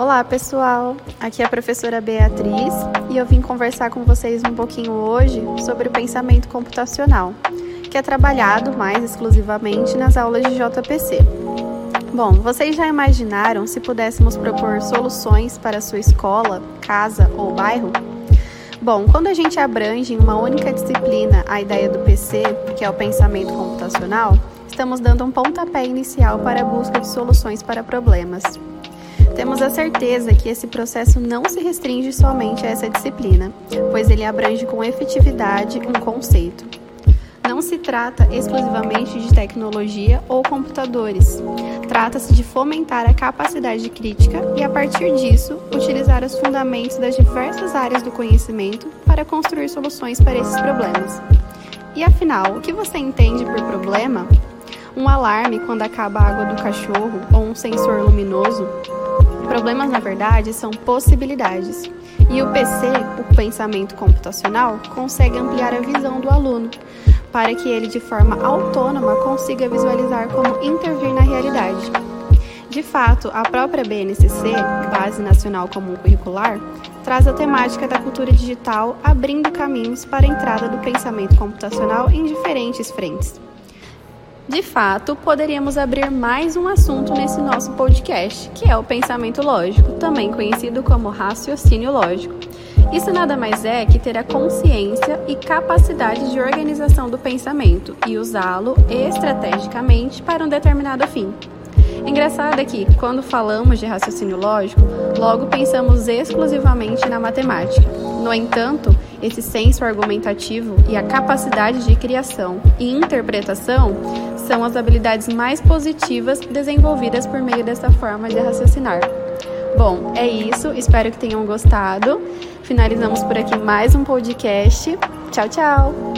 Olá, pessoal! Aqui é a professora Beatriz e eu vim conversar com vocês um pouquinho hoje sobre o pensamento computacional, que é trabalhado mais exclusivamente nas aulas de JPC. Bom, vocês já imaginaram se pudéssemos propor soluções para sua escola, casa ou bairro? Bom, quando a gente abrange em uma única disciplina a ideia do PC, que é o pensamento computacional, estamos dando um pontapé inicial para a busca de soluções para problemas. Temos a certeza que esse processo não se restringe somente a essa disciplina, pois ele abrange com efetividade um conceito. Não se trata exclusivamente de tecnologia ou computadores. Trata-se de fomentar a capacidade crítica e, a partir disso, utilizar os fundamentos das diversas áreas do conhecimento para construir soluções para esses problemas. E afinal, o que você entende por problema? Um alarme quando acaba a água do cachorro ou um sensor luminoso? Problemas, na verdade, são possibilidades. E o PC, o pensamento computacional, consegue ampliar a visão do aluno, para que ele, de forma autônoma, consiga visualizar como intervir na realidade. De fato, a própria BNCC, Base Nacional Comum Curricular, traz a temática da cultura digital abrindo caminhos para a entrada do pensamento computacional em diferentes frentes. De fato, poderíamos abrir mais um assunto nesse nosso podcast, que é o pensamento lógico, também conhecido como raciocínio lógico. Isso nada mais é que ter a consciência e capacidade de organização do pensamento e usá-lo estrategicamente para um determinado fim. Engraçado é que, quando falamos de raciocínio lógico, logo pensamos exclusivamente na matemática. No entanto, esse senso argumentativo e a capacidade de criação e interpretação são as habilidades mais positivas desenvolvidas por meio dessa forma de raciocinar. Bom, é isso. Espero que tenham gostado. Finalizamos por aqui mais um podcast. Tchau, tchau!